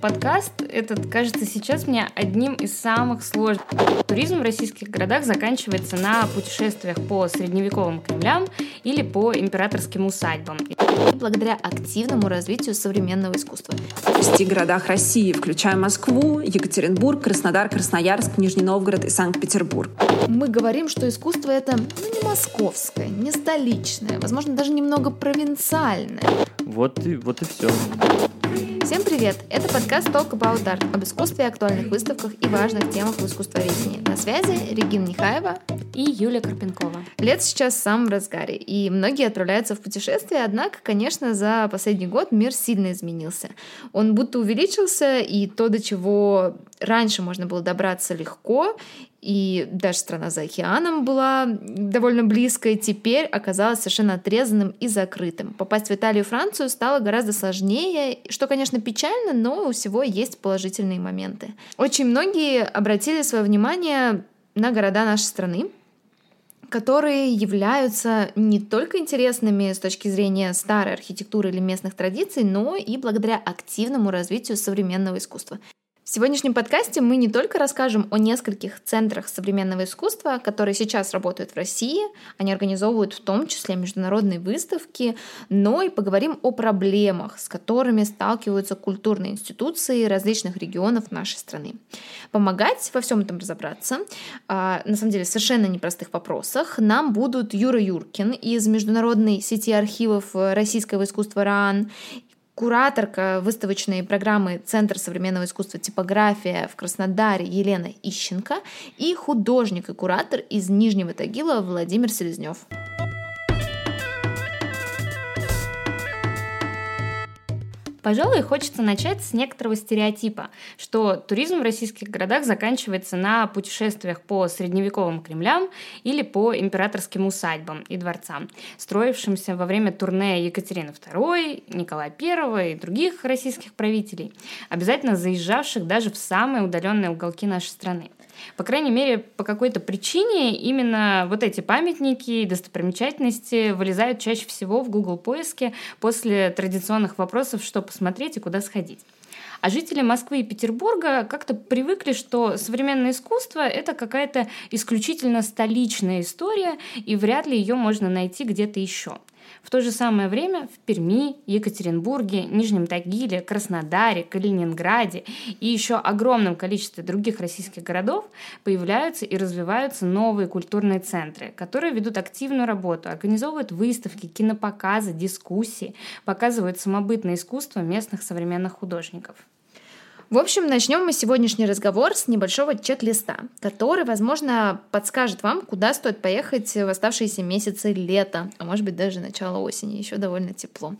подкаст этот кажется сейчас мне одним из самых сложных. Туризм в российских городах заканчивается на путешествиях по средневековым Кремлям или по императорским усадьбам. И благодаря активному развитию современного искусства. В шести городах России, включая Москву, Екатеринбург, Краснодар, Красноярск, Нижний Новгород и Санкт-Петербург. Мы говорим, что искусство это ну, не московское, не столичное, возможно, даже немного провинциальное. Вот и, вот и все. Всем привет! Это подкаст Talk About Art об искусстве, актуальных выставках и важных темах в искусствоведении. На связи Регина Нехаева и Юлия Карпенкова. Лет сейчас в самом разгаре, и многие отправляются в путешествие, однако, конечно, за последний год мир сильно изменился. Он будто увеличился, и то, до чего раньше можно было добраться легко, и даже страна за океаном была довольно близкой, теперь оказалась совершенно отрезанным и закрытым. Попасть в Италию и Францию стало гораздо сложнее, что, конечно, печально, но у всего есть положительные моменты. Очень многие обратили свое внимание на города нашей страны, которые являются не только интересными с точки зрения старой архитектуры или местных традиций, но и благодаря активному развитию современного искусства. В сегодняшнем подкасте мы не только расскажем о нескольких центрах современного искусства, которые сейчас работают в России, они организовывают в том числе международные выставки, но и поговорим о проблемах, с которыми сталкиваются культурные институции различных регионов нашей страны. Помогать во всем этом разобраться, а, на самом деле совершенно непростых вопросах, нам будут Юра Юркин из международной сети архивов российского искусства РАН кураторка выставочной программы Центр современного искусства «Типография» в Краснодаре Елена Ищенко и художник и куратор из Нижнего Тагила Владимир Селезнев. Пожалуй, хочется начать с некоторого стереотипа, что туризм в российских городах заканчивается на путешествиях по средневековым Кремлям или по императорским усадьбам и дворцам, строившимся во время турне Екатерины II, Николая I и других российских правителей, обязательно заезжавших даже в самые удаленные уголки нашей страны. По крайней мере, по какой-то причине именно вот эти памятники и достопримечательности вылезают чаще всего в Google поиске после традиционных вопросов, что посмотреть и куда сходить. А жители Москвы и Петербурга как-то привыкли, что современное искусство — это какая-то исключительно столичная история, и вряд ли ее можно найти где-то еще. В то же самое время в Перми, Екатеринбурге, Нижнем Тагиле, Краснодаре, Калининграде и еще огромном количестве других российских городов появляются и развиваются новые культурные центры, которые ведут активную работу, организовывают выставки, кинопоказы, дискуссии, показывают самобытное искусство местных современных художников. В общем, начнем мы сегодняшний разговор с небольшого чек-листа, который, возможно, подскажет вам, куда стоит поехать в оставшиеся месяцы лета, а может быть даже начало осени, еще довольно тепло.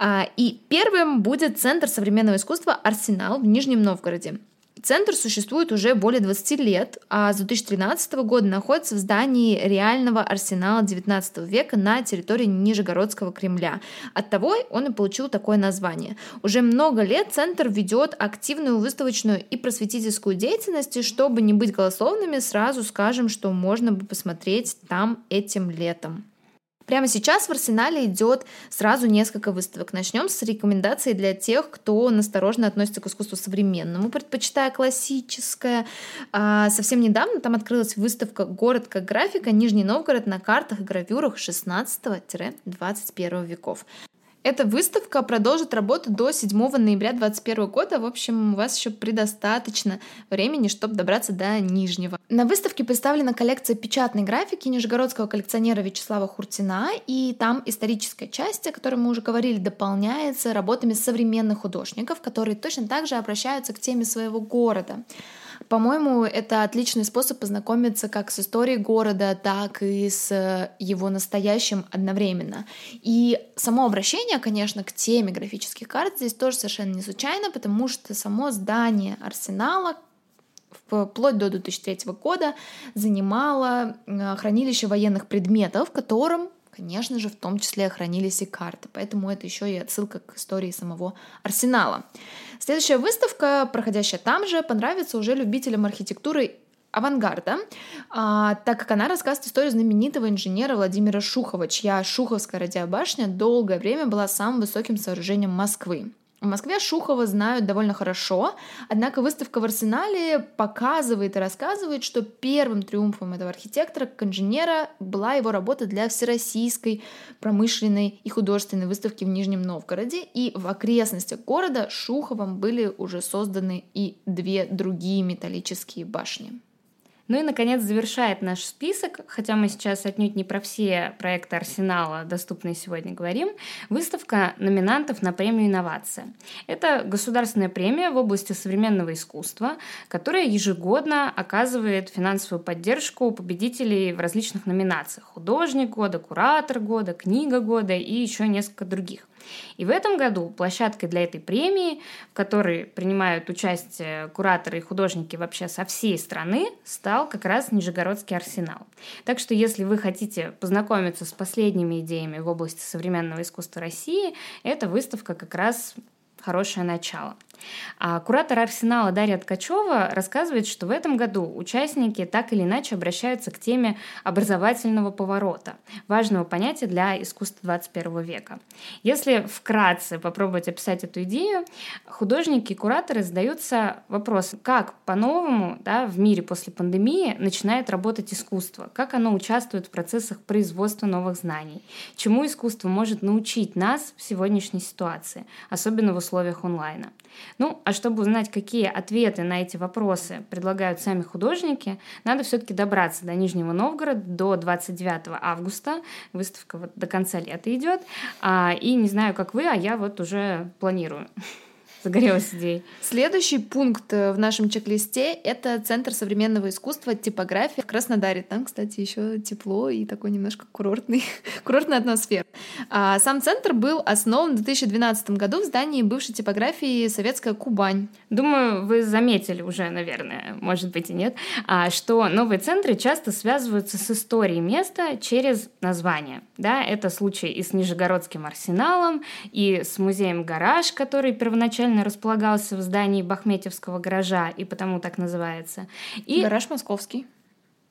А, и первым будет Центр современного искусства «Арсенал» в Нижнем Новгороде. Центр существует уже более 20 лет, а с 2013 года находится в здании реального арсенала 19 века на территории Нижегородского Кремля. Оттого он и получил такое название. Уже много лет Центр ведет активную выставочную и просветительскую деятельность, и чтобы не быть голословными, сразу скажем, что можно бы посмотреть там этим летом. Прямо сейчас в арсенале идет сразу несколько выставок. Начнем с рекомендаций для тех, кто насторожно относится к искусству современному, предпочитая классическое. А совсем недавно там открылась выставка «Город как графика. Нижний Новгород на картах и гравюрах 16-21 веков». Эта выставка продолжит работу до 7 ноября 2021 года. В общем, у вас еще предостаточно времени, чтобы добраться до Нижнего. На выставке представлена коллекция печатной графики нижегородского коллекционера Вячеслава Хуртина, и там историческая часть, о которой мы уже говорили, дополняется работами современных художников, которые точно так же обращаются к теме своего города. По-моему, это отличный способ познакомиться как с историей города, так и с э, его настоящим одновременно. И само обращение, конечно, к теме графических карт здесь тоже совершенно не случайно, потому что само здание арсенала, вплоть до 2003 года занимало э, хранилище военных предметов, в котором конечно же, в том числе хранились и карты. Поэтому это еще и отсылка к истории самого арсенала. Следующая выставка, проходящая там же, понравится уже любителям архитектуры авангарда, а, так как она рассказывает историю знаменитого инженера Владимира Шухова, чья Шуховская радиобашня долгое время была самым высоким сооружением Москвы. В Москве Шухова знают довольно хорошо, однако выставка в Арсенале показывает и рассказывает, что первым триумфом этого архитектора, как инженера, была его работа для всероссийской промышленной и художественной выставки в Нижнем Новгороде, и в окрестностях города Шуховым были уже созданы и две другие металлические башни. Ну и, наконец, завершает наш список, хотя мы сейчас отнюдь не про все проекты Арсенала, доступные сегодня, говорим, выставка номинантов на премию «Инновация». Это государственная премия в области современного искусства, которая ежегодно оказывает финансовую поддержку победителей в различных номинациях. Художник года, куратор года, книга года и еще несколько других. И в этом году площадкой для этой премии, в которой принимают участие кураторы и художники вообще со всей страны, стал как раз Нижегородский арсенал. Так что если вы хотите познакомиться с последними идеями в области современного искусства России, эта выставка как раз хорошее начало. А куратор арсенала Дарья Ткачева рассказывает, что в этом году участники так или иначе обращаются к теме образовательного поворота, важного понятия для искусства 21 века. Если вкратце попробовать описать эту идею, художники и кураторы задаются вопросом, как по-новому да, в мире после пандемии начинает работать искусство, как оно участвует в процессах производства новых знаний, чему искусство может научить нас в сегодняшней ситуации, особенно в условиях онлайна. Ну, а чтобы узнать, какие ответы на эти вопросы предлагают сами художники, надо все-таки добраться до Нижнего Новгорода до 29 августа. Выставка вот до конца лета идет. А, и не знаю, как вы, а я вот уже планирую загорелась идеей. Следующий пункт э, в нашем чек-листе — это Центр современного искусства типография в Краснодаре. Там, кстати, еще тепло и такой немножко курортный, курортная атмосфера. А сам центр был основан в 2012 году в здании бывшей типографии «Советская Кубань». Думаю, вы заметили уже, наверное, может быть и нет, а, что новые центры часто связываются с историей места через название. Да, это случай и с Нижегородским арсеналом, и с музеем «Гараж», который первоначально изначально располагался в здании Бахметьевского гаража и потому так называется. И... Гараж московский.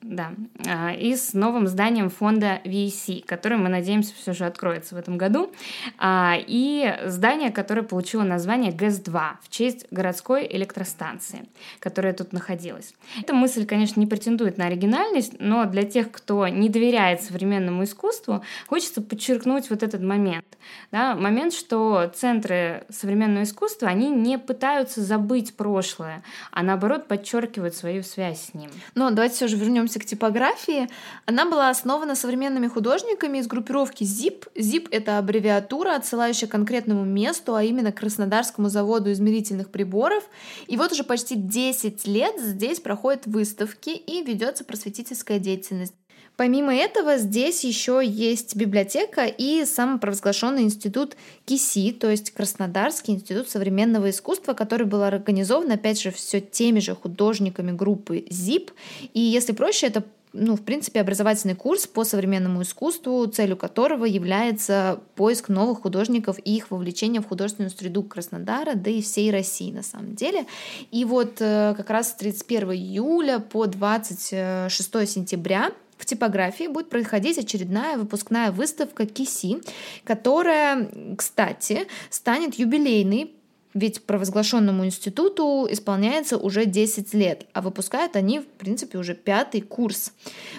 Да, а, и с новым зданием фонда VC, который, мы надеемся, все же откроется в этом году. А, и здание, которое получило название ГЭС-2 в честь городской электростанции, которая тут находилась. Эта мысль, конечно, не претендует на оригинальность, но для тех, кто не доверяет современному искусству, хочется подчеркнуть вот этот момент. Да, момент, что центры современного искусства, они не пытаются забыть прошлое, а наоборот подчеркивают свою связь с ним. Но давайте все же вернемся вернемся к типографии. Она была основана современными художниками из группировки ZIP. ZIP — это аббревиатура, отсылающая к конкретному месту, а именно к Краснодарскому заводу измерительных приборов. И вот уже почти 10 лет здесь проходят выставки и ведется просветительская деятельность. Помимо этого, здесь еще есть библиотека и самопровозглашенный институт КИСИ, то есть Краснодарский институт современного искусства, который был организован, опять же, все теми же художниками группы ЗИП. И если проще, это ну, в принципе, образовательный курс по современному искусству, целью которого является поиск новых художников и их вовлечение в художественную среду Краснодара, да и всей России на самом деле. И вот э, как раз с 31 июля по 26 сентября в типографии будет проходить очередная выпускная выставка КИСИ, которая, кстати, станет юбилейной ведь провозглашенному институту исполняется уже 10 лет, а выпускают они, в принципе, уже пятый курс.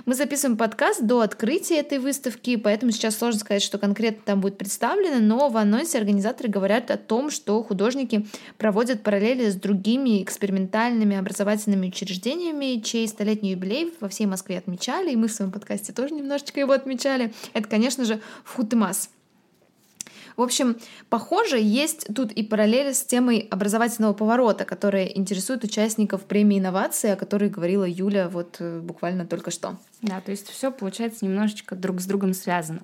Мы записываем подкаст до открытия этой выставки, поэтому сейчас сложно сказать, что конкретно там будет представлено, но в анонсе организаторы говорят о том, что художники проводят параллели с другими экспериментальными образовательными учреждениями, чей столетний юбилей во всей Москве отмечали, и мы в своем подкасте тоже немножечко его отмечали. Это, конечно же, Футмас. В общем, похоже, есть тут и параллели с темой образовательного поворота, которая интересует участников премии инновации, о которой говорила Юля вот э, буквально только что. Да, то есть все получается немножечко друг с другом связано.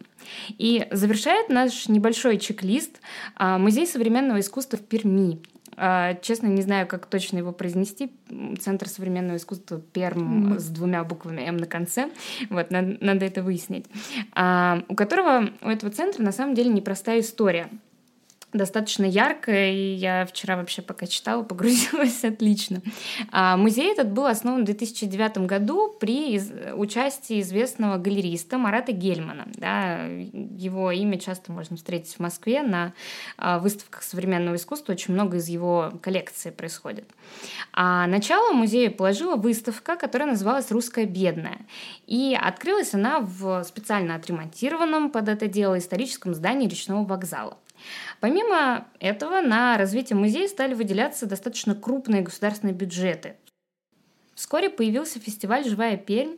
И завершает наш небольшой чек-лист а, Музей современного искусства в Перми. А, честно, не знаю, как точно его произнести. Центр современного искусства Перм mm. с двумя буквами М на конце. Вот, надо, надо это выяснить. А, у которого, у этого центра на самом деле непростая история. Достаточно яркая, и я вчера вообще пока читала, погрузилась отлично. А, музей этот был основан в 2009 году при участии известного галериста Марата Гельмана. Да, его имя часто можно встретить в Москве на а, выставках современного искусства, очень много из его коллекции происходит. А начало музея положила выставка, которая называлась «Русская бедная». И открылась она в специально отремонтированном под это дело историческом здании речного вокзала. Помимо этого, на развитие музея стали выделяться достаточно крупные государственные бюджеты. Вскоре появился фестиваль «Живая Пермь»,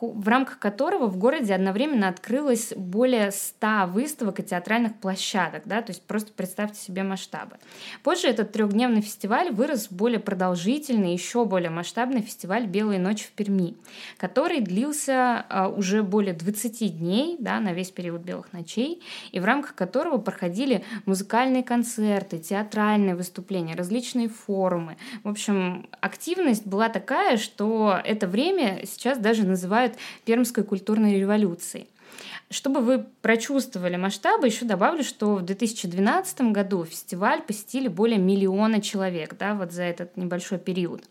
в рамках которого в городе одновременно открылось более 100 выставок и театральных площадок, да, то есть просто представьте себе масштабы. Позже этот трехдневный фестиваль вырос в более продолжительный, еще более масштабный фестиваль «Белые ночи в Перми», который длился а, уже более 20 дней, да, на весь период «Белых ночей», и в рамках которого проходили музыкальные концерты, театральные выступления, различные форумы. В общем, активность была такая, что это время сейчас даже называют называют Пермской культурной революцией. Чтобы вы прочувствовали масштабы, еще добавлю, что в 2012 году фестиваль посетили более миллиона человек да, вот за этот небольшой период.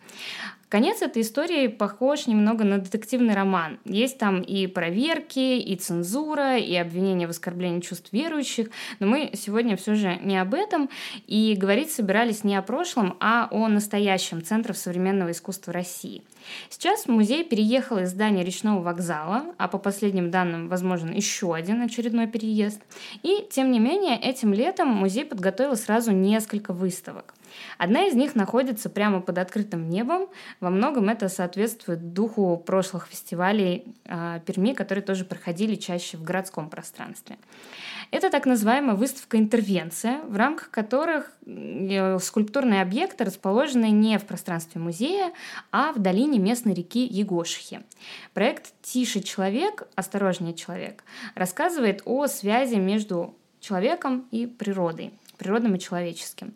Конец этой истории похож немного на детективный роман. Есть там и проверки, и цензура, и обвинения в оскорблении чувств верующих. Но мы сегодня все же не об этом. И говорить собирались не о прошлом, а о настоящем Центров современного искусства России. Сейчас музей переехал из здания речного вокзала, а по последним данным, возможен еще один очередной переезд. И, тем не менее, этим летом музей подготовил сразу несколько выставок. Одна из них находится прямо под открытым небом. Во многом это соответствует духу прошлых фестивалей э, Перми, которые тоже проходили чаще в городском пространстве. Это так называемая выставка «Интервенция», в рамках которых э, скульптурные объекты расположены не в пространстве музея, а в долине местной реки Егошихи. Проект «Тише человек, осторожнее человек» рассказывает о связи между человеком и природой природным и человеческим.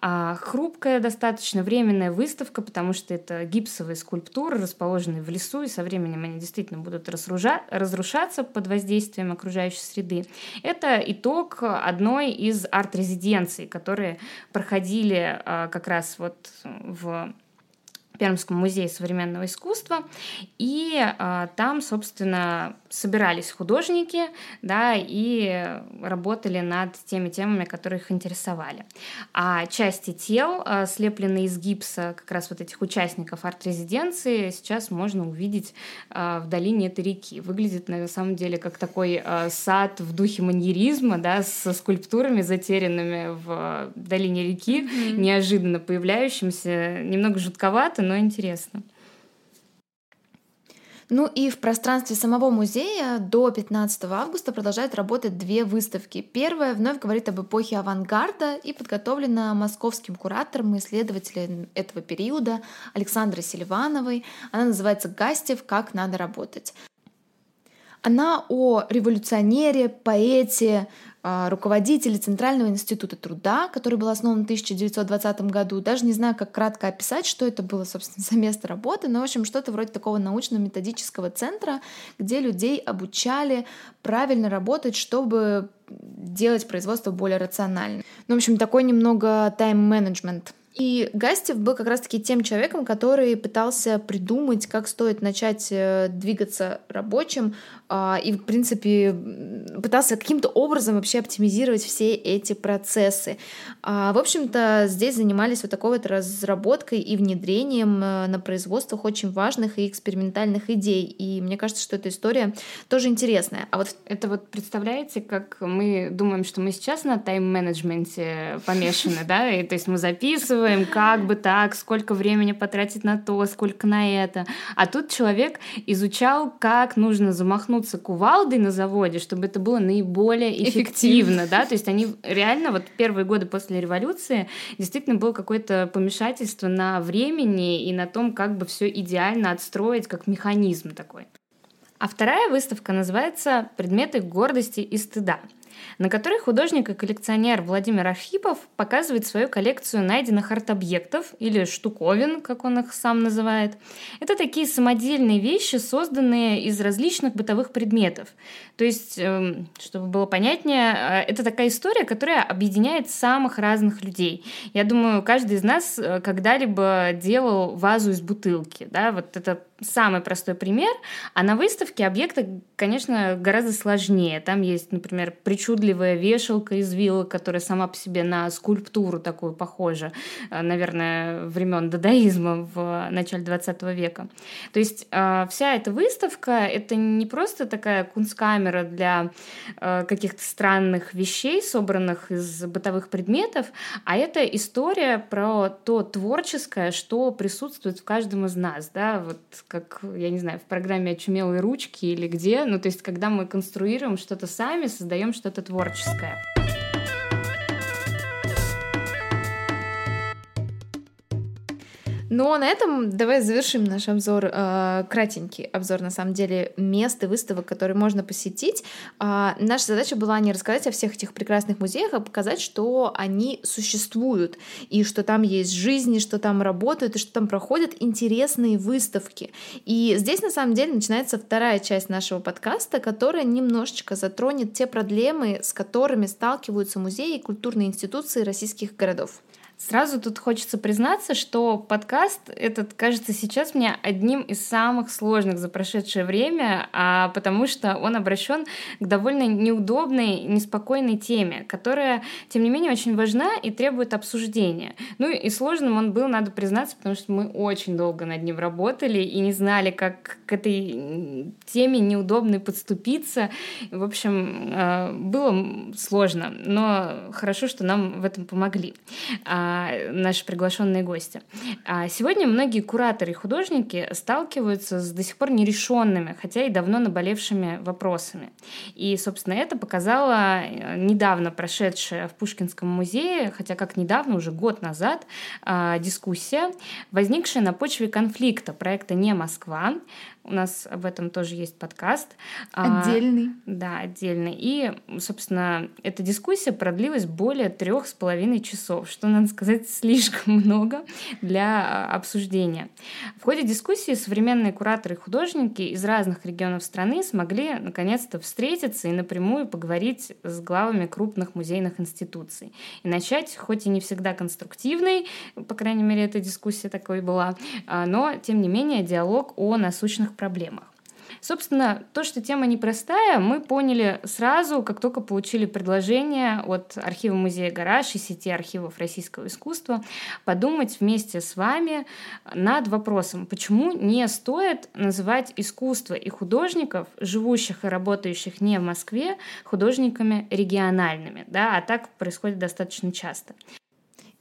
А хрупкая, достаточно временная выставка, потому что это гипсовые скульптуры, расположенные в лесу, и со временем они действительно будут разрушаться под воздействием окружающей среды. Это итог одной из арт-резиденций, которые проходили а, как раз вот в Пермском музее современного искусства, и э, там, собственно, собирались художники, да, и работали над теми темами, которые их интересовали. А части тел, э, слепленные из гипса, как раз вот этих участников арт-резиденции, сейчас можно увидеть э, в долине этой реки. Выглядит на самом деле как такой э, сад в духе маньеризма, да, со скульптурами, затерянными в долине реки, mm-hmm. неожиданно появляющимся, немного жутковато, но интересно. Ну и в пространстве самого музея до 15 августа продолжают работать две выставки. Первая вновь говорит об эпохе авангарда и подготовлена московским куратором и исследователем этого периода Александрой Селивановой. Она называется «Гастев. Как надо работать». Она о революционере, поэте, а, руководителе Центрального института труда, который был основан в 1920 году. Даже не знаю, как кратко описать, что это было, собственно, за место работы, но, в общем, что-то вроде такого научно-методического центра, где людей обучали правильно работать, чтобы делать производство более рациональным. Ну, в общем, такой немного тайм-менеджмент и Гастев был как раз-таки тем человеком, который пытался придумать, как стоит начать э, двигаться рабочим, а, и, в принципе, пытался каким-то образом вообще оптимизировать все эти процессы. А, в общем-то, здесь занимались вот такой вот разработкой и внедрением э, на производствах очень важных и экспериментальных идей. И мне кажется, что эта история тоже интересная. А вот это вот представляете, как мы думаем, что мы сейчас на тайм-менеджменте помешаны, да, и то есть мы записываем, придумываем, как бы так, сколько времени потратить на то, сколько на это. А тут человек изучал, как нужно замахнуться кувалдой на заводе, чтобы это было наиболее эффективно, эффективно. да, то есть они реально вот первые годы после революции действительно было какое-то помешательство на времени и на том, как бы все идеально отстроить, как механизм такой. А вторая выставка называется «Предметы гордости и стыда». На которой художник и коллекционер Владимир Архипов показывает свою коллекцию найденных арт-объектов или штуковин, как он их сам называет. Это такие самодельные вещи, созданные из различных бытовых предметов. То есть, эм, чтобы было понятнее, э, это такая история, которая объединяет самых разных людей. Я думаю, каждый из нас э, когда-либо делал вазу из бутылки. Да? Вот это самый простой пример. А на выставке объекты, конечно, гораздо сложнее. Там есть, например, причудливая вешалка из вилок, которая сама по себе на скульптуру такую похожа, э, наверное, времен дадаизма в начале 20 века. То есть э, вся эта выставка — это не просто такая кунсткамера для э, каких-то странных вещей, собранных из бытовых предметов, а это история про то творческое, что присутствует в каждом из нас, да, вот как, я не знаю, в программе «Очумелые ручки» или где. Ну, то есть, когда мы конструируем что-то сами, создаем что-то творческое творческое. Но на этом давай завершим наш обзор, э, кратенький обзор, на самом деле, мест и выставок, которые можно посетить. Э, наша задача была не рассказать о всех этих прекрасных музеях, а показать, что они существуют, и что там есть жизнь, и что там работают, и что там проходят интересные выставки. И здесь, на самом деле, начинается вторая часть нашего подкаста, которая немножечко затронет те проблемы, с которыми сталкиваются музеи и культурные институции российских городов. Сразу тут хочется признаться, что подкаст этот кажется сейчас мне одним из самых сложных за прошедшее время, а потому что он обращен к довольно неудобной, неспокойной теме, которая, тем не менее, очень важна и требует обсуждения. Ну и сложным он был, надо признаться, потому что мы очень долго над ним работали и не знали, как к этой теме неудобной подступиться. В общем, э, было сложно, но хорошо, что нам в этом помогли. А, наши приглашенные гости. А сегодня многие кураторы и художники сталкиваются с до сих пор нерешенными, хотя и давно наболевшими вопросами. И, собственно, это показала э, недавно прошедшая в Пушкинском музее, хотя как недавно, уже год назад, а, дискуссия, возникшая на почве конфликта проекта «Не Москва», у нас об этом тоже есть подкаст. А, отдельный. А, да, отдельный. И, собственно, эта дискуссия продлилась более трех с половиной часов, что, надо сказать, слишком много для обсуждения. В ходе дискуссии современные кураторы и художники из разных регионов страны смогли наконец-то встретиться и напрямую поговорить с главами крупных музейных институций. И начать, хоть и не всегда конструктивной, по крайней мере, эта дискуссия такой была, а, но, тем не менее, диалог о насущных проблемах. Собственно, то, что тема непростая, мы поняли сразу, как только получили предложение от архива музея «Гараж» и сети архивов российского искусства подумать вместе с вами над вопросом, почему не стоит называть искусство и художников, живущих и работающих не в Москве, художниками региональными, да, а так происходит достаточно часто.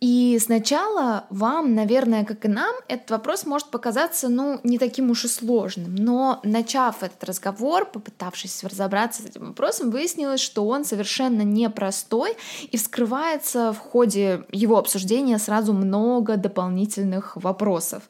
И сначала вам, наверное, как и нам, этот вопрос может показаться, ну, не таким уж и сложным. Но начав этот разговор, попытавшись разобраться с этим вопросом, выяснилось, что он совершенно непростой и вскрывается в ходе его обсуждения сразу много дополнительных вопросов.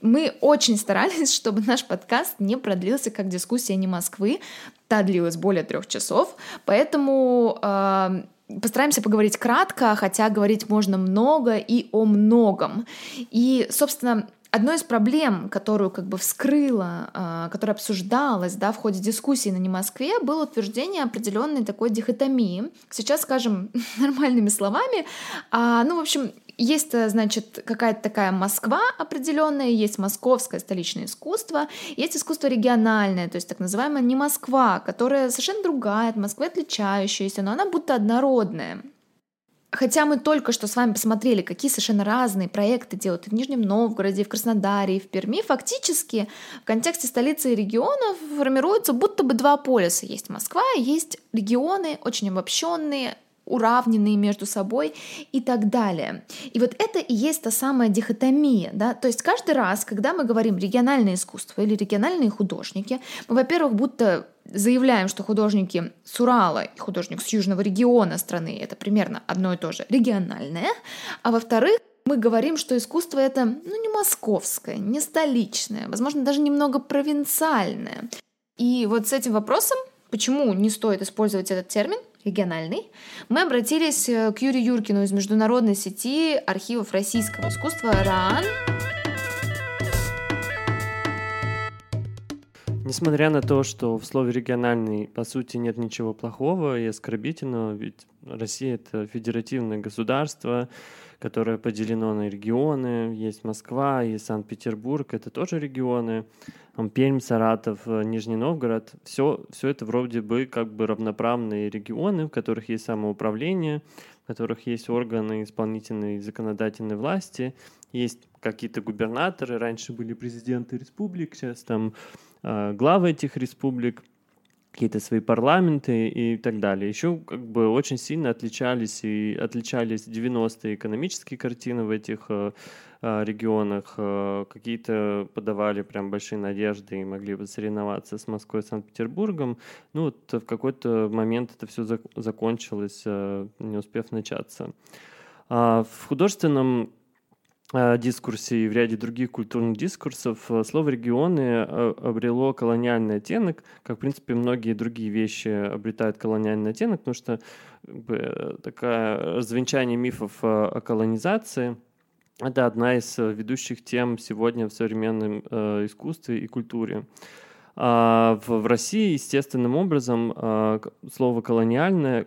Мы очень старались, чтобы наш подкаст не продлился как дискуссия не Москвы, та длилась более трех часов, поэтому э, Постараемся поговорить кратко, хотя говорить можно много и о многом. И, собственно, Одной из проблем, которую как бы вскрыла, а, которая обсуждалась да, в ходе дискуссии на Не Москве, было утверждение определенной такой дихотомии. Сейчас скажем нормальными словами. А, ну, в общем, есть, э, значит, какая-то такая Москва определенная, есть московское столичное искусство, есть искусство региональное, то есть так называемая не Москва, которая совершенно другая от Москвы, отличающаяся, но она будто однородная. Хотя мы только что с вами посмотрели, какие совершенно разные проекты делают и в Нижнем Новгороде, и в Краснодаре, и в Перми, фактически в контексте столицы и регионов формируются будто бы два полюса. Есть Москва, есть регионы, очень обобщенные, уравненные между собой и так далее. И вот это и есть та самая дихотомия, да, то есть каждый раз, когда мы говорим региональное искусство или региональные художники, мы, во-первых, будто заявляем, что художники с Урала и художник с южного региона страны это примерно одно и то же региональное, а во-вторых, мы говорим, что искусство это ну, не московское, не столичное, возможно, даже немного провинциальное. И вот с этим вопросом, почему не стоит использовать этот термин, региональный, мы обратились к Юрию Юркину из международной сети архивов российского искусства РААН. Несмотря на то, что в слове «региональный» по сути нет ничего плохого и оскорбительного, ведь Россия — это федеративное государство, которое поделено на регионы. Есть Москва, есть Санкт-Петербург, это тоже регионы. Пермь, Саратов, э, Нижний Новгород. Все, все это вроде бы как бы равноправные регионы, в которых есть самоуправление, в которых есть органы исполнительной и законодательной власти, есть какие-то губернаторы, раньше были президенты республик, сейчас там э, главы этих республик – какие-то свои парламенты и так далее. Еще как бы очень сильно отличались и отличались 90-е экономические картины в этих э, э, регионах. Э, какие-то подавали прям большие надежды и могли бы соревноваться с Москвой и Санкт-Петербургом. Ну вот в какой-то момент это все зак- закончилось, не успев начаться. А в художественном дискурсе и в ряде других культурных дискурсов э, слово «регионы» э, обрело колониальный оттенок, как, в принципе, многие другие вещи обретают колониальный оттенок, потому что как бы, такое развенчание мифов о колонизации – это одна из ведущих тем сегодня в современном искусстве и культуре. А в, России естественным образом слово колониальное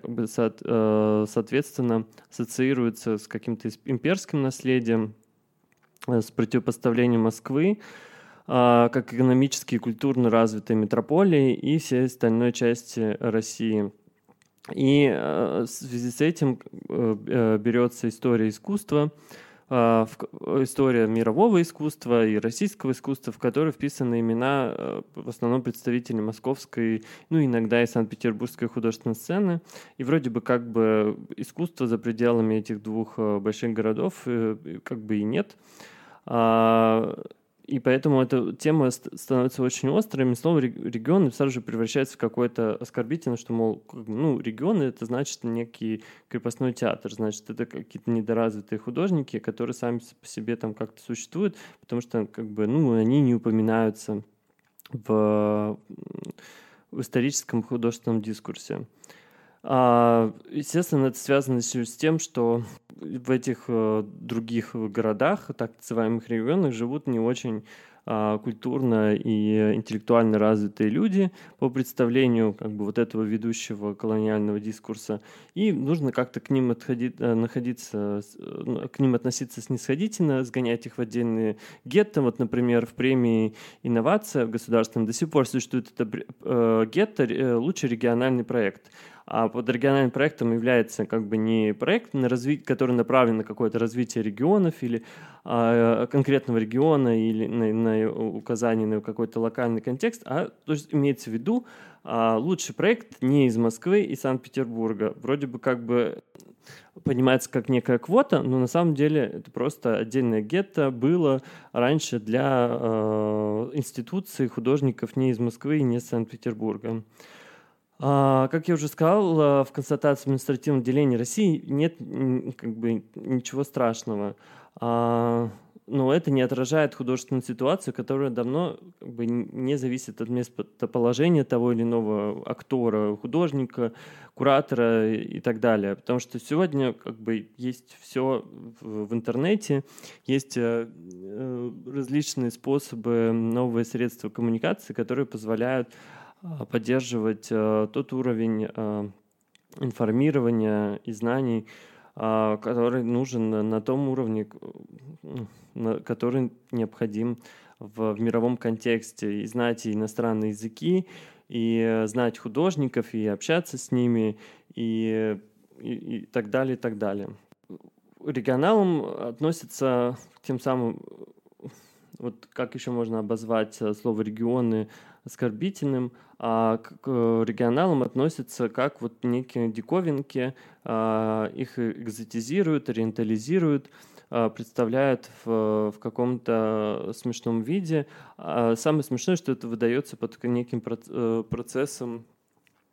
соответственно ассоциируется с каким-то имперским наследием, Э, с противопоставлением Москвы а, как экономически и культурно развитой метрополии и всей остальной части России. И э, в связи с этим э, берется история искусства, а, история мирового искусства и российского искусства, в которой вписаны имена в основном представителей московской, ну иногда и Санкт-Петербургской художественной сцены. И вроде бы как бы искусства за пределами этих двух больших городов как бы и нет. А, и поэтому эта тема становится очень острой. И слово регион сразу же превращается в какое-то оскорбительное, что, мол, ну, регионы — это значит некий крепостной театр, значит, это какие-то недоразвитые художники, которые сами по себе там как-то существуют, потому что, как бы, ну, они не упоминаются в, в историческом художественном дискурсе. А, естественно, это связано с тем, что в этих э, других городах, так называемых регионах, живут не очень а, культурно и интеллектуально развитые люди по представлению как бы вот этого ведущего колониального дискурса, и нужно как-то к ним отходить, э, находиться, э, к ним относиться снисходительно, сгонять их в отдельные гетто. Вот, например, в премии «Инновация» в государственном до сих пор существует это гетто «Лучший региональный проект». А под региональным проектом является как бы не проект, который направлен на какое-то развитие регионов или а, конкретного региона или на, на указание на какой-то локальный контекст, а то есть имеется в виду а, лучший проект не из Москвы и Санкт-Петербурга. Вроде бы как бы понимается как некая квота, но на самом деле это просто отдельное гетто было раньше для э, институций художников не из Москвы и не из Санкт-Петербурга. А, как я уже сказал, а, в констатации административного деления России нет как бы, ничего страшного. А, но это не отражает художественную ситуацию, которая давно как бы, не зависит от местоположения того или иного актора, художника, куратора и так далее. Потому что сегодня как бы, есть все в, интернете, есть э, э, различные способы, новые средства коммуникации, которые позволяют поддерживать э, тот уровень э, информирования и знаний, а, который нужен на том уровне, который необходим в, мировом контексте. И знать иностранные языки, и э, знать художников, и общаться с ними, и, и, и так далее, и так далее. Регионалам относятся тем самым, вот как еще можно обозвать слово регионы оскорбительным, а к регионалам относятся как вот некие диковинки, а, их экзотизируют, ориентализируют, а, представляют в, в каком-то смешном виде. А самое смешное, что это выдается под неким э, процессом э,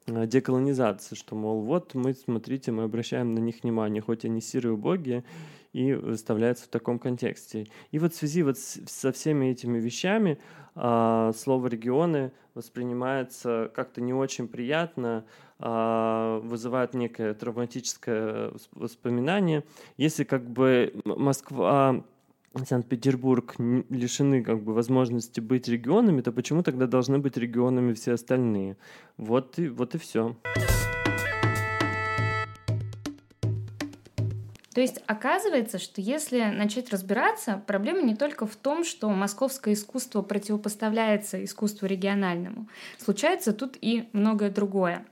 деколонизации, что, мол, вот мы, смотрите, мы обращаем на них внимание, хоть они серые убогие, и выставляются в таком контексте. И вот в связи вот со всеми этими вещами слово «регионы» воспринимается как-то не очень приятно а, вызывают некое травматическое воспоминание. Если как бы Москва Санкт-Петербург лишены как бы возможности быть регионами, то почему тогда должны быть регионами все остальные? Вот и, вот и все. То есть оказывается, что если начать разбираться, проблема не только в том, что московское искусство противопоставляется искусству региональному. Случается тут и многое другое.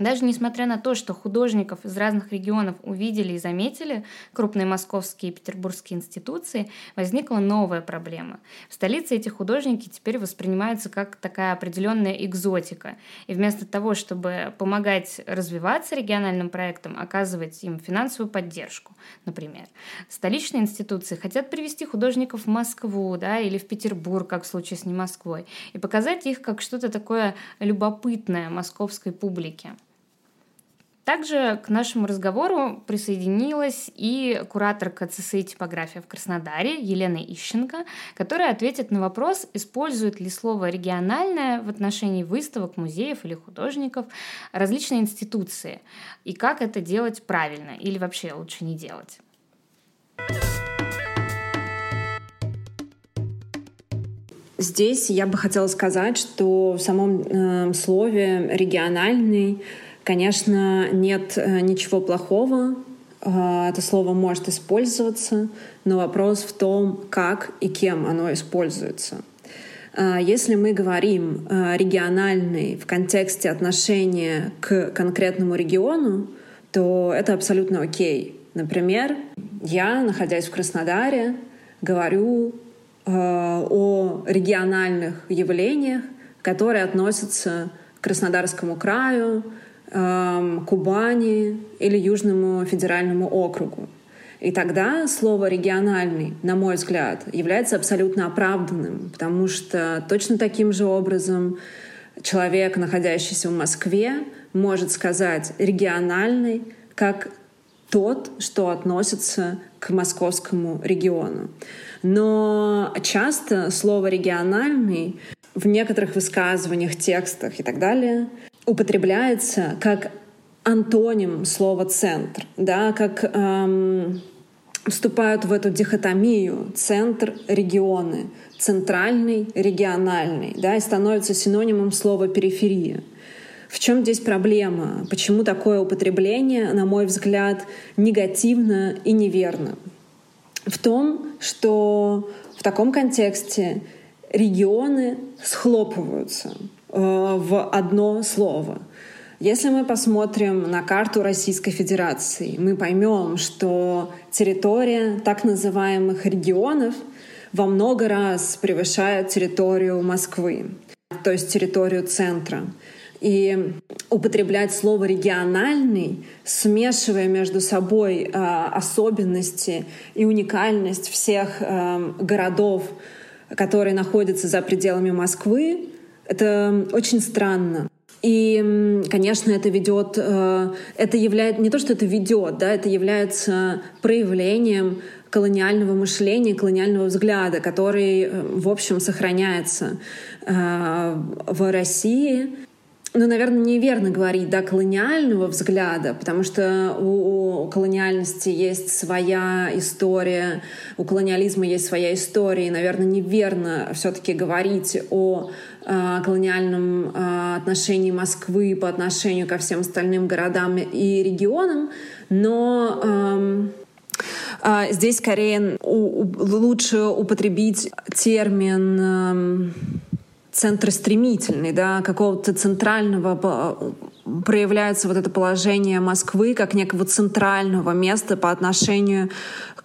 Даже несмотря на то, что художников из разных регионов увидели и заметили крупные московские и петербургские институции, возникла новая проблема. В столице эти художники теперь воспринимаются как такая определенная экзотика. И вместо того, чтобы помогать развиваться региональным проектам, оказывать им финансовую поддержку, например. Столичные институции хотят привести художников в Москву да, или в Петербург, как в случае с не Москвой, и показать их как что-то такое любопытное московской публике. Также к нашему разговору присоединилась и кураторка ЦСИ «Типография» в Краснодаре Елена Ищенко, которая ответит на вопрос, использует ли слово «региональное» в отношении выставок, музеев или художников различные институции, и как это делать правильно или вообще лучше не делать. Здесь я бы хотела сказать, что в самом э, слове региональный Конечно, нет э, ничего плохого, э, это слово может использоваться, но вопрос в том, как и кем оно используется. Э, если мы говорим региональный в контексте отношения к конкретному региону, то это абсолютно окей. Например, я, находясь в Краснодаре, говорю о региональных явлениях, которые относятся к Краснодарскому краю, Кубани или Южному федеральному округу. И тогда слово «региональный», на мой взгляд, является абсолютно оправданным, потому что точно таким же образом человек, находящийся в Москве, может сказать «региональный», как тот, что относится к московскому региону. Но часто слово «региональный» в некоторых высказываниях, текстах и так далее употребляется как антоним слова «центр», да, как эм, вступают в эту дихотомию центр, регионы, центральный, региональный, да, и становится синонимом слова периферия. В чем здесь проблема? Почему такое употребление, на мой взгляд, негативно и неверно? В том, что в таком контексте регионы схлопываются. Э, в одно слово. Если мы посмотрим на карту Российской Федерации, мы поймем, что территория так называемых регионов во много раз превышает территорию Москвы, то есть территорию центра. И употреблять слово региональный, смешивая между собой э, особенности и уникальность всех э, городов, которые находятся за пределами Москвы, это очень странно. И, конечно, это ведет, э, это является, не то, что это ведет, да, это является проявлением колониального мышления, колониального взгляда, который, э, в общем, сохраняется э, в России ну, наверное, неверно говорить, да, колониального взгляда, потому что у, колониальности есть своя история, у колониализма есть своя история, и, наверное, неверно все-таки говорить о э, колониальном э, отношении Москвы по отношению ко всем остальным городам и регионам, но э, Здесь скорее лучше употребить термин центростремительный, да, какого-то центрального проявляется вот это положение Москвы как некого центрального места по отношению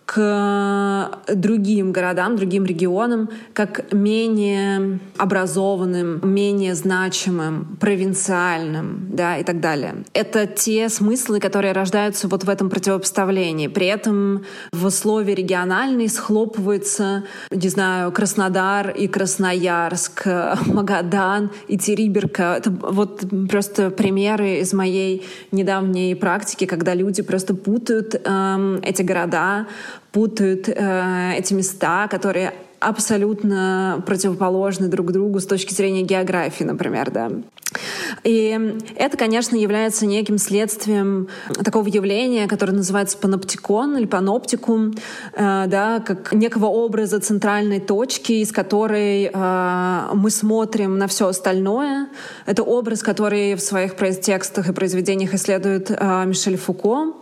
к другим городам, другим регионам, как менее образованным, менее значимым, провинциальным, да, и так далее. Это те смыслы, которые рождаются вот в этом противопоставлении. При этом в слове «региональный» схлопывается, не знаю, Краснодар и Красноярск, Магадан и Териберка. Это вот просто примеры из моей недавней практики, когда люди просто путают эм, эти города, путают э, эти места, которые абсолютно противоположны друг другу с точки зрения географии, например, да. И это, конечно, является неким следствием такого явления, которое называется паноптикон или паноптикум, э, да, как некого образа центральной точки, из которой э, мы смотрим на все остальное. Это образ, который в своих текстах и произведениях исследует э, Мишель Фуко,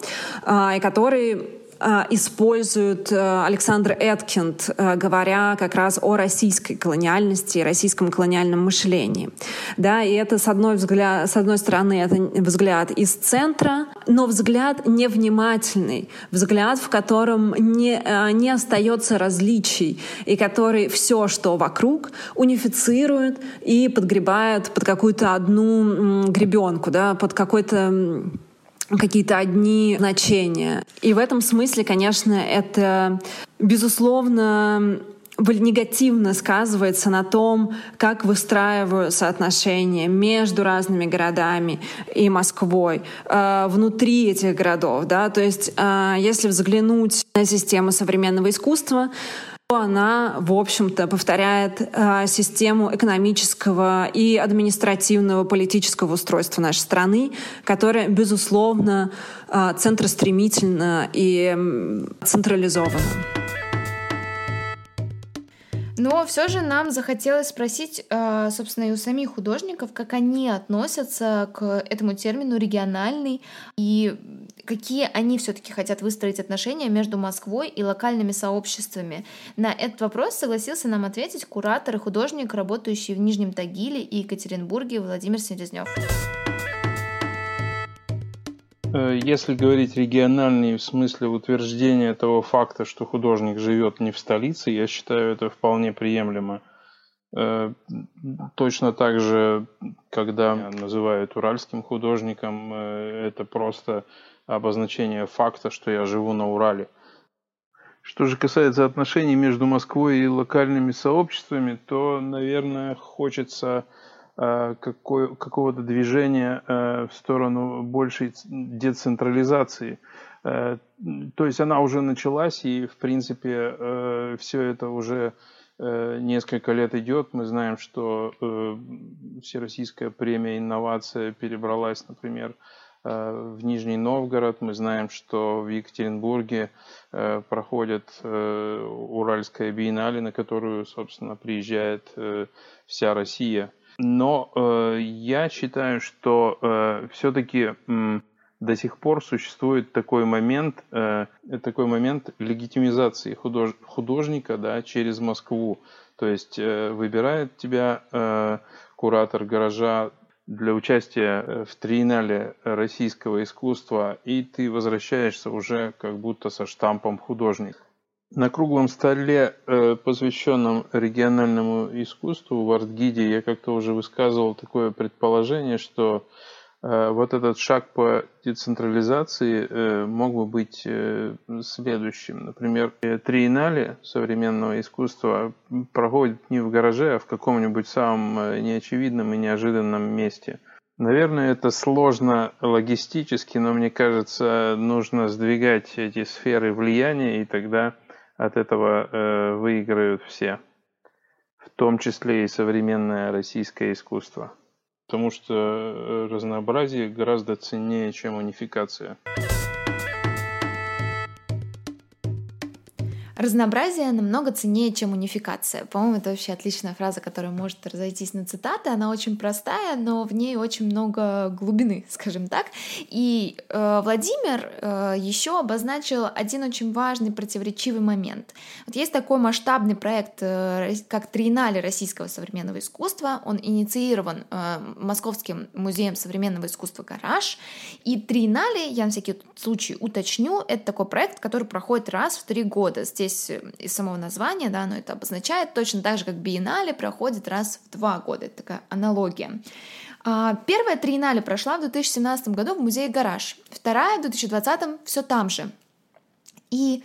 и который а, используют э, Александр Эткинд, э, говоря как раз о российской колониальности российском колониальном мышлении. Да, и это с одной, взгляд, с одной стороны это взгляд из центра, но взгляд невнимательный, взгляд, в котором не, э, не остается различий, и который все, что вокруг, унифицирует и подгребает под какую-то одну гребенку, да, под какой-то какие-то одни значения. И в этом смысле, конечно, это, безусловно, негативно сказывается на том, как выстраиваются отношения между разными городами и Москвой э, внутри этих городов. Да? То есть, э, если взглянуть на систему современного искусства, она, в общем-то, повторяет э, систему экономического и административного политического устройства нашей страны, которая, безусловно, э, центростремительна и централизована. Но все же нам захотелось спросить, э, собственно, и у самих художников, как они относятся к этому термину региональный и какие они все-таки хотят выстроить отношения между Москвой и локальными сообществами. На этот вопрос согласился нам ответить куратор и художник, работающий в Нижнем Тагиле и Екатеринбурге Владимир Селезнев. Э, если говорить региональный в смысле утверждения того факта, что художник живет не в столице, я считаю это вполне приемлемо. Э, точно так же, когда называют уральским художником, э, это просто обозначение факта, что я живу на Урале. Что же касается отношений между Москвой и локальными сообществами, то, наверное, хочется какой, какого-то движения э, в сторону большей децентрализации. Э, то есть она уже началась, и, в принципе, все это уже несколько лет идет. Мы знаем, что Всероссийская премия «Инновация» перебралась, например, в Нижний Новгород. Мы знаем, что в Екатеринбурге проходит Уральская биеннале, на которую, собственно, приезжает вся Россия – но э, я считаю, что э, все-таки э, до сих пор существует такой момент, э, такой момент легитимизации худож, художника да, через Москву. То есть э, выбирает тебя э, куратор гаража для участия в триеннале российского искусства, и ты возвращаешься уже как будто со штампом художник. На круглом столе, э, посвященном региональному искусству в Артгиде, я как-то уже высказывал такое предположение, что э, вот этот шаг по децентрализации э, мог бы быть следующим. Например, триеннале современного искусства проходит не в гараже, а в каком-нибудь самом неочевидном и неожиданном месте. Наверное, это сложно логистически, но мне кажется, нужно сдвигать эти сферы влияния, и тогда от этого э, выиграют все, в том числе и современное российское искусство. Потому что э, разнообразие гораздо ценнее, чем унификация. Разнообразие намного ценнее, чем унификация. По-моему, это вообще отличная фраза, которая может разойтись на цитаты. Она очень простая, но в ней очень много глубины, скажем так. И э, Владимир э, еще обозначил один очень важный противоречивый момент. Вот есть такой масштабный проект, э, как Триеннале российского современного искусства. Он инициирован э, Московским музеем современного искусства «Гараж». И Триеннале, я на всякий случай уточню, это такой проект, который проходит раз в три года. Здесь здесь э, из самого названия, да, но это обозначает точно так же, как биеннале проходит раз в два года. Это такая аналогия. А, первая триеннале прошла в 2017 году в музее «Гараж», вторая в 2020 все там же. И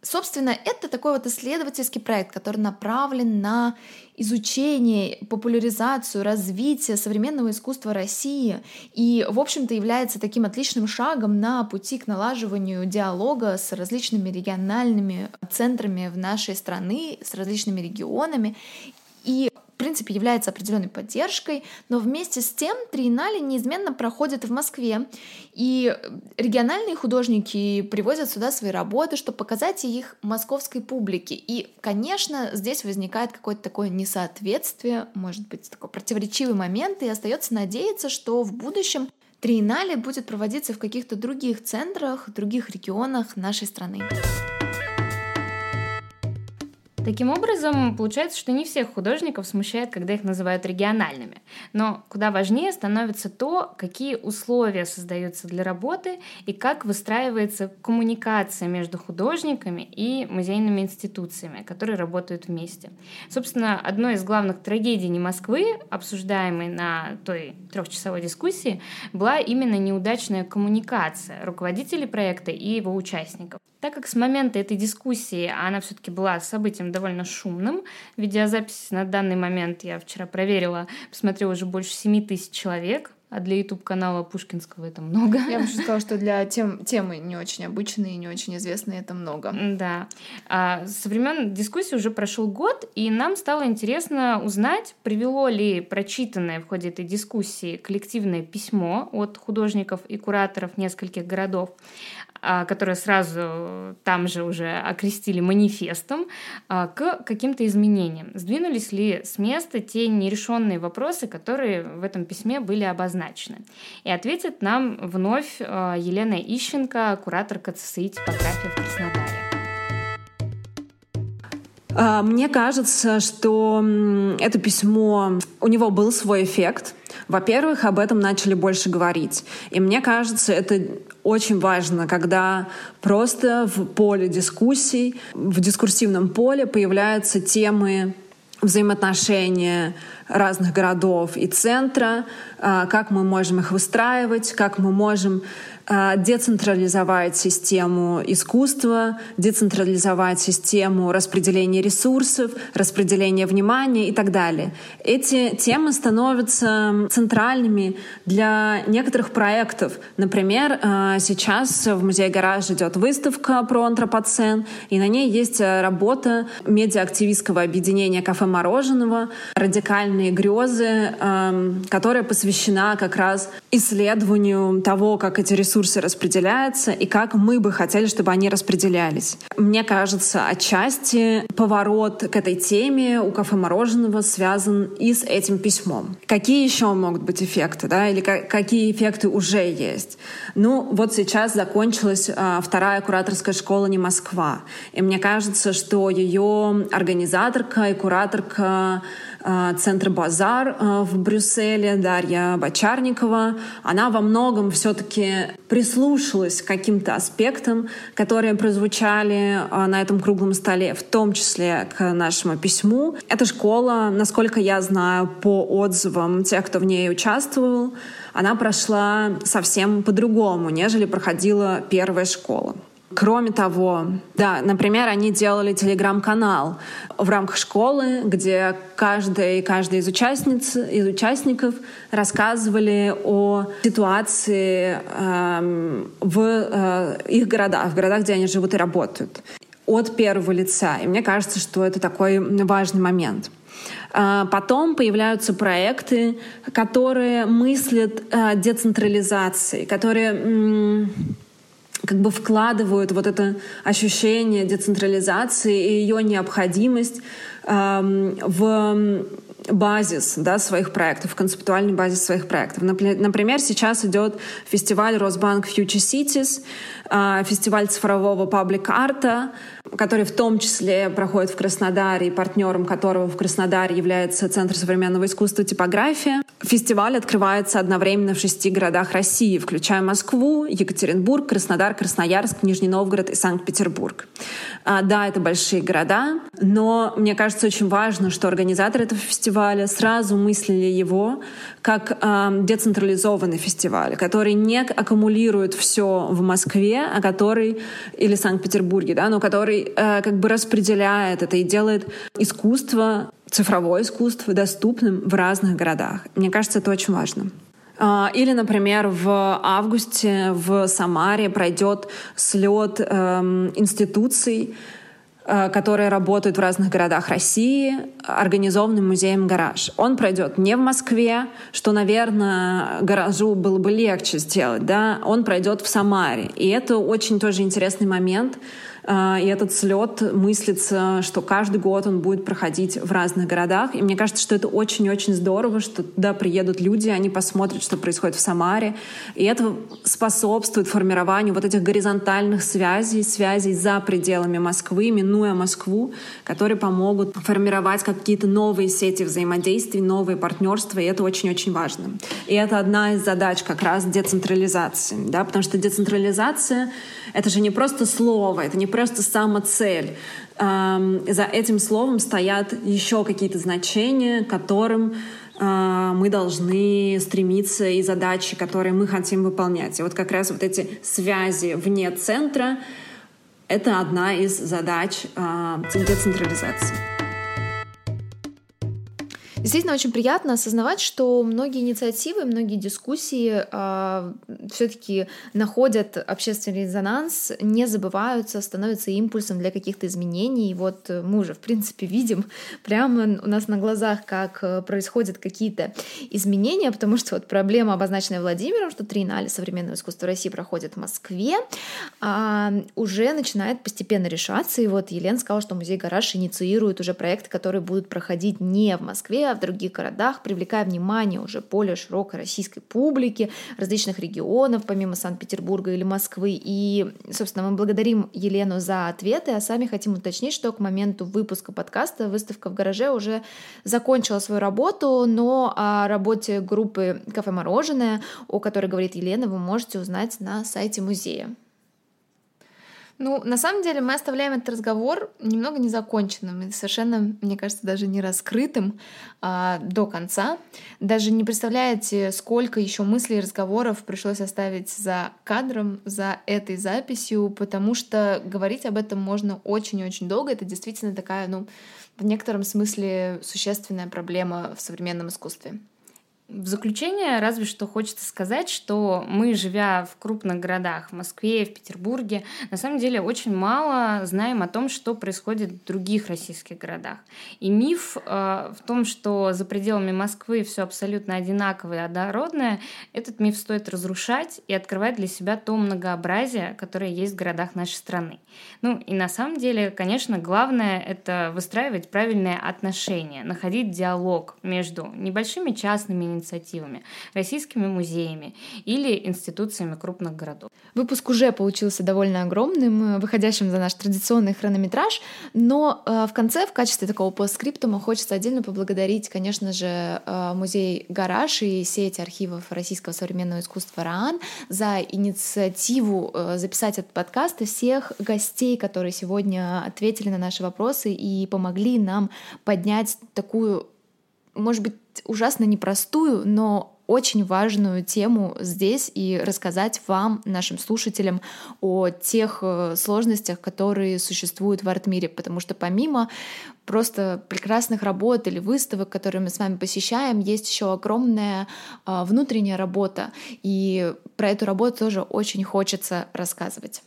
Собственно, это такой вот исследовательский проект, который направлен на изучение, популяризацию, развитие современного искусства России и, в общем-то, является таким отличным шагом на пути к налаживанию диалога с различными региональными центрами в нашей страны, с различными регионами. И принципе, является определенной поддержкой, но вместе с тем триеннале неизменно проходит в Москве, и региональные художники привозят сюда свои работы, чтобы показать их московской публике. И, конечно, здесь возникает какое-то такое несоответствие, может быть, такой противоречивый момент, и остается надеяться, что в будущем Триеннале будет проводиться в каких-то других центрах, других регионах нашей страны. Таким образом, получается, что не всех художников смущает, когда их называют региональными. Но куда важнее становится то, какие условия создаются для работы и как выстраивается коммуникация между художниками и музейными институциями, которые работают вместе. Собственно, одной из главных трагедий не Москвы, обсуждаемой на той трехчасовой дискуссии, была именно неудачная коммуникация руководителей проекта и его участников. Так как с момента этой дискуссии она все-таки была событием довольно шумным, видеозапись на данный момент я вчера проверила, посмотрела уже больше 7 тысяч человек, а для YouTube-канала Пушкинского это много. Я бы сказала, что для тем, темы не очень обычные и не очень известные это много. Да. А со времен дискуссии уже прошел год, и нам стало интересно узнать, привело ли прочитанное в ходе этой дискуссии коллективное письмо от художников и кураторов нескольких городов которое сразу там же уже окрестили манифестом, а, к каким-то изменениям. Сдвинулись ли с места те нерешенные вопросы, которые в этом письме были обозначены? И ответит нам вновь а, Елена Ищенко, кураторка ЦСИ «Типография» Мне кажется, что это письмо, у него был свой эффект. Во-первых, об этом начали больше говорить. И мне кажется, это очень важно, когда просто в поле дискуссий, в дискурсивном поле появляются темы взаимоотношения разных городов и центра, а, как мы можем их выстраивать, как мы можем а, децентрализовать систему искусства, децентрализовать систему распределения ресурсов, распределения внимания и так далее. Эти темы становятся центральными для некоторых проектов. Например, а, сейчас в Музее Гараж идет выставка про антропоцен, и на ней есть работа медиа-активистского объединения «Кафе мороженого», радикальные грезы, которая посвящена как раз исследованию того, как эти ресурсы распределяются и как мы бы хотели, чтобы они распределялись. Мне кажется, отчасти поворот к этой теме у кафе мороженого связан и с этим письмом. Какие еще могут быть эффекты, да, или какие эффекты уже есть? Ну, вот сейчас закончилась а, вторая кураторская школа «Не Москва», и мне кажется, что ее организаторка и кураторка а, Центр Базар а, в Брюсселе, Дарья Бочарникова, она во многом все-таки прислушалась к каким-то аспектам, которые прозвучали а, на этом круглом столе, в том числе к нашему письму. Эта школа, насколько я знаю по отзывам тех, кто в ней участвовал, она прошла совсем по-другому, нежели проходила первая школа. Кроме того, да, например, они делали телеграм-канал в рамках школы, где каждая и каждая из участниц, из участников рассказывали о ситуации э, в э, их городах, в городах, где они живут и работают от первого лица. И мне кажется, что это такой важный момент. А, потом появляются проекты, которые мыслят э, децентрализацией, которые как бы вкладывают вот это ощущение децентрализации и ее необходимость эм, в базис да, своих проектов, концептуальный базис своих проектов. Например, сейчас идет фестиваль Росбанк Future Cities, а, фестиваль цифрового паблик-арта, который в том числе проходит в Краснодаре, и партнером которого в Краснодаре является Центр современного искусства «Типография». Фестиваль открывается одновременно в шести городах России, включая Москву, Екатеринбург, Краснодар, Красноярск, Нижний Новгород и Санкт-Петербург. А, да, это большие города, но мне кажется очень важно, что организаторы этого фестиваля сразу мыслили его как э, децентрализованный фестиваль, который не аккумулирует все в Москве, а который или Санкт-Петербурге, да, но который э, как бы распределяет это и делает искусство, цифровое искусство доступным в разных городах. Мне кажется, это очень важно. А, или, например, в августе в Самаре пройдет слет эм, институций, которые работают в разных городах России, организованным музеем «Гараж». Он пройдет не в Москве, что, наверное, «Гаражу» было бы легче сделать, да, он пройдет в Самаре. И это очень тоже интересный момент — и этот слет мыслится, что каждый год он будет проходить в разных городах. И мне кажется, что это очень-очень здорово, что туда приедут люди, они посмотрят, что происходит в Самаре. И это способствует формированию вот этих горизонтальных связей, связей за пределами Москвы, минуя Москву, которые помогут формировать какие-то новые сети взаимодействий, новые партнерства. И это очень-очень важно. И это одна из задач как раз децентрализации. Да? Потому что децентрализация — это же не просто слово, это не просто самоцель. За этим словом стоят еще какие-то значения, которым а, мы должны стремиться и задачи, которые мы хотим выполнять. И вот как раз вот эти связи вне центра — это одна из задач а, децентрализации. Действительно, очень приятно осознавать, что многие инициативы, многие дискуссии э, а, все-таки находят общественный резонанс, не забываются, становятся импульсом для каких-то изменений. И вот мы уже, в принципе, видим прямо у нас на глазах, как э, происходят какие-то изменения, потому что вот проблема, обозначенная Владимиром, что Триеннале современного искусства России проходит в Москве, э, уже начинает постепенно решаться. И вот Елена сказала, что музей «Гараж» инициирует уже проекты, которые будут проходить не в Москве, в других городах, привлекая внимание уже более широкой российской публики, различных регионов, помимо Санкт-Петербурга или Москвы. И, собственно, мы благодарим Елену за ответы, а сами хотим уточнить, что к моменту выпуска подкаста выставка в гараже уже закончила свою работу, но о работе группы «Кафе Мороженое», о которой говорит Елена, вы можете узнать на сайте музея. Ну, на самом деле мы оставляем этот разговор немного незаконченным и совершенно, мне кажется, даже не раскрытым а, до конца. Даже не представляете, сколько еще мыслей и разговоров пришлось оставить за кадром, за этой записью, потому что говорить об этом можно очень-очень долго. Это действительно такая, ну, в некотором смысле существенная проблема в современном искусстве. В заключение разве что хочется сказать, что мы, живя в крупных городах, в Москве, в Петербурге, на самом деле очень мало знаем о том, что происходит в других российских городах. И миф э, в том, что за пределами Москвы все абсолютно одинаковое и однородное, этот миф стоит разрушать и открывать для себя то многообразие, которое есть в городах нашей страны. Ну и на самом деле, конечно, главное — это выстраивать правильные отношения, находить диалог между небольшими частными инициативами, российскими музеями или институциями крупных городов. Выпуск уже получился довольно огромным, э, выходящим за наш традиционный хронометраж, но э, в конце, в качестве такого постскриптума, хочется отдельно поблагодарить, конечно же, э, музей «Гараж» и сеть архивов российского современного искусства «РААН» за инициативу записать этот подкаст и всех гостей, которые сегодня ответили на наши вопросы и помогли нам поднять такую может быть, ужасно непростую, но очень важную тему здесь и рассказать вам, нашим слушателям, о тех э, сложностях, которые существуют в арт-мире, потому что помимо просто прекрасных работ или выставок, которые мы с вами посещаем, есть еще огромная а, внутренняя работа, и про эту работу тоже очень хочется рассказывать.